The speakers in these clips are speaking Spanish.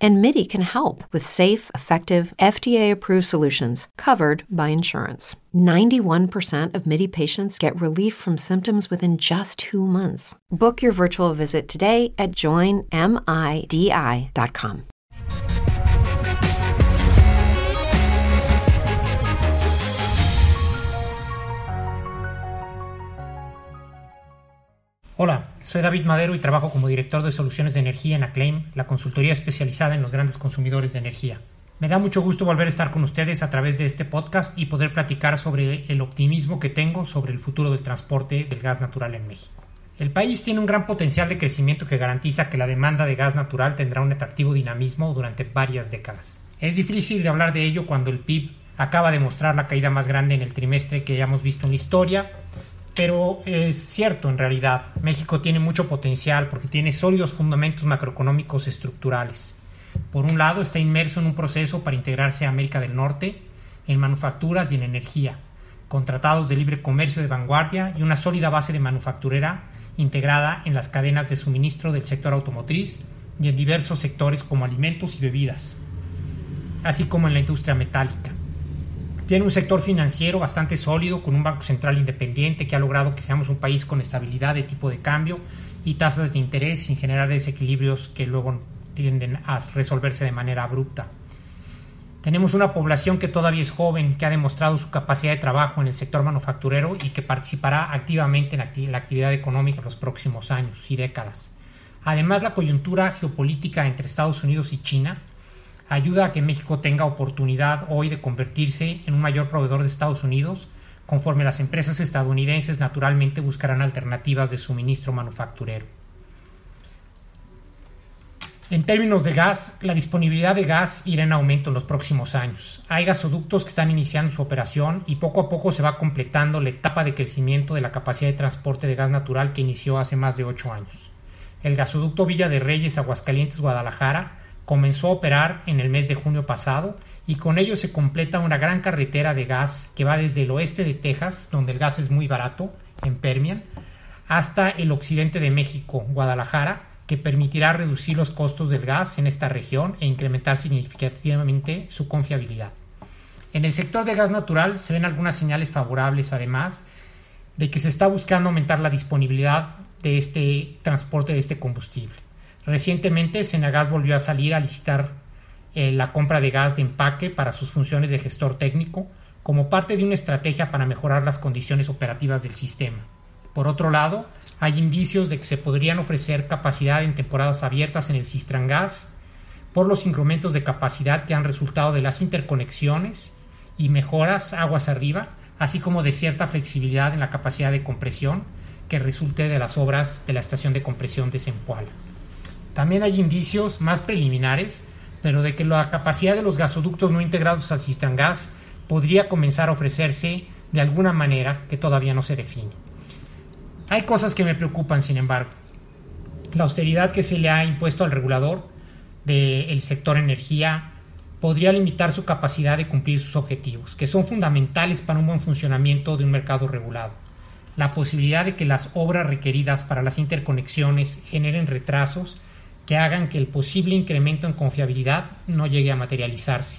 And MIDI can help with safe, effective, FDA approved solutions covered by insurance. 91% of MIDI patients get relief from symptoms within just two months. Book your virtual visit today at joinmidi.com. Hola, soy David Madero y trabajo como director de soluciones de energía en Acclaim, la consultoría especializada en los grandes consumidores de energía. Me da mucho gusto volver a estar con ustedes a través de este podcast y poder platicar sobre el optimismo que tengo sobre el futuro del transporte del gas natural en México. El país tiene un gran potencial de crecimiento que garantiza que la demanda de gas natural tendrá un atractivo dinamismo durante varias décadas. Es difícil de hablar de ello cuando el PIB acaba de mostrar la caída más grande en el trimestre que hayamos visto en la historia pero es cierto en realidad, México tiene mucho potencial porque tiene sólidos fundamentos macroeconómicos estructurales. Por un lado, está inmerso en un proceso para integrarse a América del Norte en manufacturas y en energía, con tratados de libre comercio de vanguardia y una sólida base de manufacturera integrada en las cadenas de suministro del sector automotriz y en diversos sectores como alimentos y bebidas, así como en la industria metálica. Tiene un sector financiero bastante sólido, con un Banco Central independiente que ha logrado que seamos un país con estabilidad de tipo de cambio y tasas de interés sin generar desequilibrios que luego tienden a resolverse de manera abrupta. Tenemos una población que todavía es joven, que ha demostrado su capacidad de trabajo en el sector manufacturero y que participará activamente en la actividad económica en los próximos años y décadas. Además, la coyuntura geopolítica entre Estados Unidos y China ayuda a que México tenga oportunidad hoy de convertirse en un mayor proveedor de Estados Unidos, conforme las empresas estadounidenses naturalmente buscarán alternativas de suministro manufacturero. En términos de gas, la disponibilidad de gas irá en aumento en los próximos años. Hay gasoductos que están iniciando su operación y poco a poco se va completando la etapa de crecimiento de la capacidad de transporte de gas natural que inició hace más de ocho años. El gasoducto Villa de Reyes Aguascalientes Guadalajara comenzó a operar en el mes de junio pasado y con ello se completa una gran carretera de gas que va desde el oeste de Texas, donde el gas es muy barato, en Permian, hasta el occidente de México, Guadalajara, que permitirá reducir los costos del gas en esta región e incrementar significativamente su confiabilidad. En el sector de gas natural se ven algunas señales favorables, además de que se está buscando aumentar la disponibilidad de este transporte de este combustible. Recientemente, Senagas volvió a salir a licitar eh, la compra de gas de empaque para sus funciones de gestor técnico como parte de una estrategia para mejorar las condiciones operativas del sistema. Por otro lado, hay indicios de que se podrían ofrecer capacidad en temporadas abiertas en el Gas por los incrementos de capacidad que han resultado de las interconexiones y mejoras aguas arriba, así como de cierta flexibilidad en la capacidad de compresión que resulte de las obras de la estación de compresión de Zempoala. También hay indicios más preliminares, pero de que la capacidad de los gasoductos no integrados al Gas podría comenzar a ofrecerse de alguna manera que todavía no se define. Hay cosas que me preocupan, sin embargo. La austeridad que se le ha impuesto al regulador del sector energía podría limitar su capacidad de cumplir sus objetivos, que son fundamentales para un buen funcionamiento de un mercado regulado. La posibilidad de que las obras requeridas para las interconexiones generen retrasos que hagan que el posible incremento en confiabilidad no llegue a materializarse.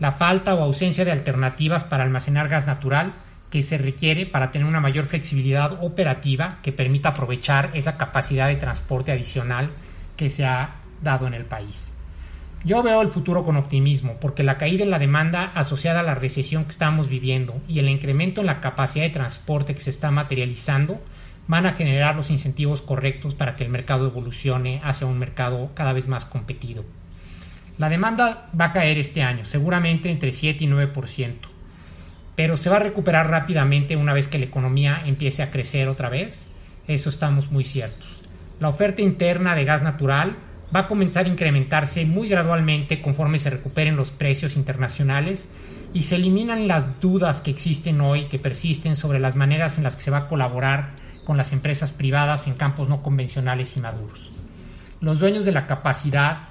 La falta o ausencia de alternativas para almacenar gas natural que se requiere para tener una mayor flexibilidad operativa que permita aprovechar esa capacidad de transporte adicional que se ha dado en el país. Yo veo el futuro con optimismo porque la caída en la demanda asociada a la recesión que estamos viviendo y el incremento en la capacidad de transporte que se está materializando van a generar los incentivos correctos para que el mercado evolucione hacia un mercado cada vez más competido. La demanda va a caer este año, seguramente entre 7 y 9%, pero se va a recuperar rápidamente una vez que la economía empiece a crecer otra vez. Eso estamos muy ciertos. La oferta interna de gas natural va a comenzar a incrementarse muy gradualmente conforme se recuperen los precios internacionales y se eliminan las dudas que existen hoy, que persisten sobre las maneras en las que se va a colaborar con las empresas privadas en campos no convencionales y maduros. Los dueños de la capacidad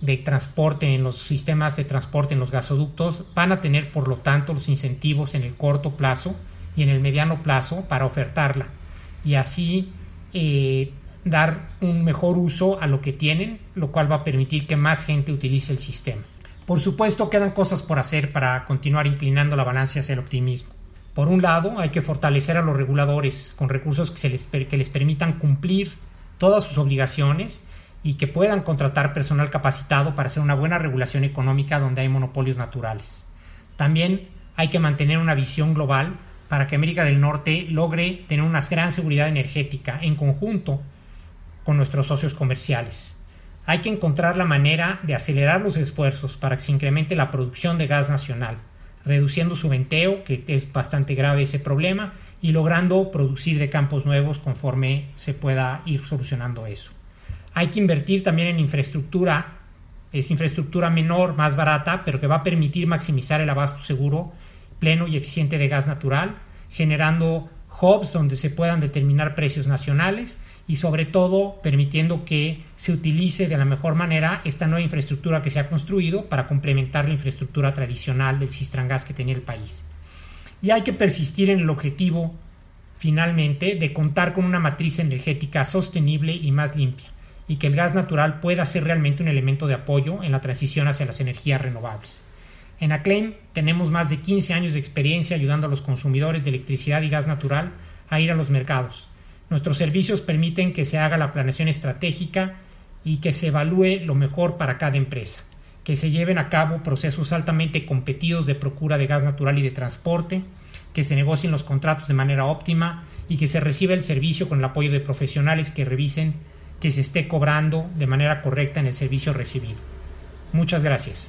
de transporte en los sistemas de transporte en los gasoductos van a tener por lo tanto los incentivos en el corto plazo y en el mediano plazo para ofertarla y así eh, dar un mejor uso a lo que tienen, lo cual va a permitir que más gente utilice el sistema. Por supuesto, quedan cosas por hacer para continuar inclinando la balanza hacia el optimismo. Por un lado, hay que fortalecer a los reguladores con recursos que, les, permitan cumplir todas sus obligaciones y que puedan contratar personal capacitado para hacer una buena regulación económica donde hay monopolios naturales. También hay que mantener una visión global para que América del Norte logre tener una gran seguridad energética en conjunto con nuestros socios comerciales. Hay que encontrar la manera de acelerar los esfuerzos para que se incremente la producción de gas nacional, reduciendo su venteo, que es bastante grave ese problema, y logrando producir de campos nuevos conforme se pueda ir solucionando eso. Hay que invertir también en infraestructura, es infraestructura menor, más barata, pero que va a permitir maximizar el abasto seguro, pleno y eficiente de gas natural, generando hubs donde se puedan determinar precios nacionales y sobre todo permitiendo que se utilice de la mejor manera esta nueva infraestructura que se ha construido para complementar la infraestructura tradicional del Gas que tenía el país. Y hay que persistir en el objetivo, finalmente, de contar con una matriz energética sostenible y más limpia y que el gas natural pueda ser realmente un elemento de apoyo en la transición hacia las energías renovables. En Acclaim tenemos más de 15 años de experiencia ayudando a los consumidores de electricidad y gas natural a ir a los mercados. Nuestros servicios permiten que se haga la planeación estratégica y que se evalúe lo mejor para cada empresa, que se lleven a cabo procesos altamente competidos de procura de gas natural y de transporte, que se negocien los contratos de manera óptima y que se reciba el servicio con el apoyo de profesionales que revisen que se esté cobrando de manera correcta en el servicio recibido. Muchas gracias.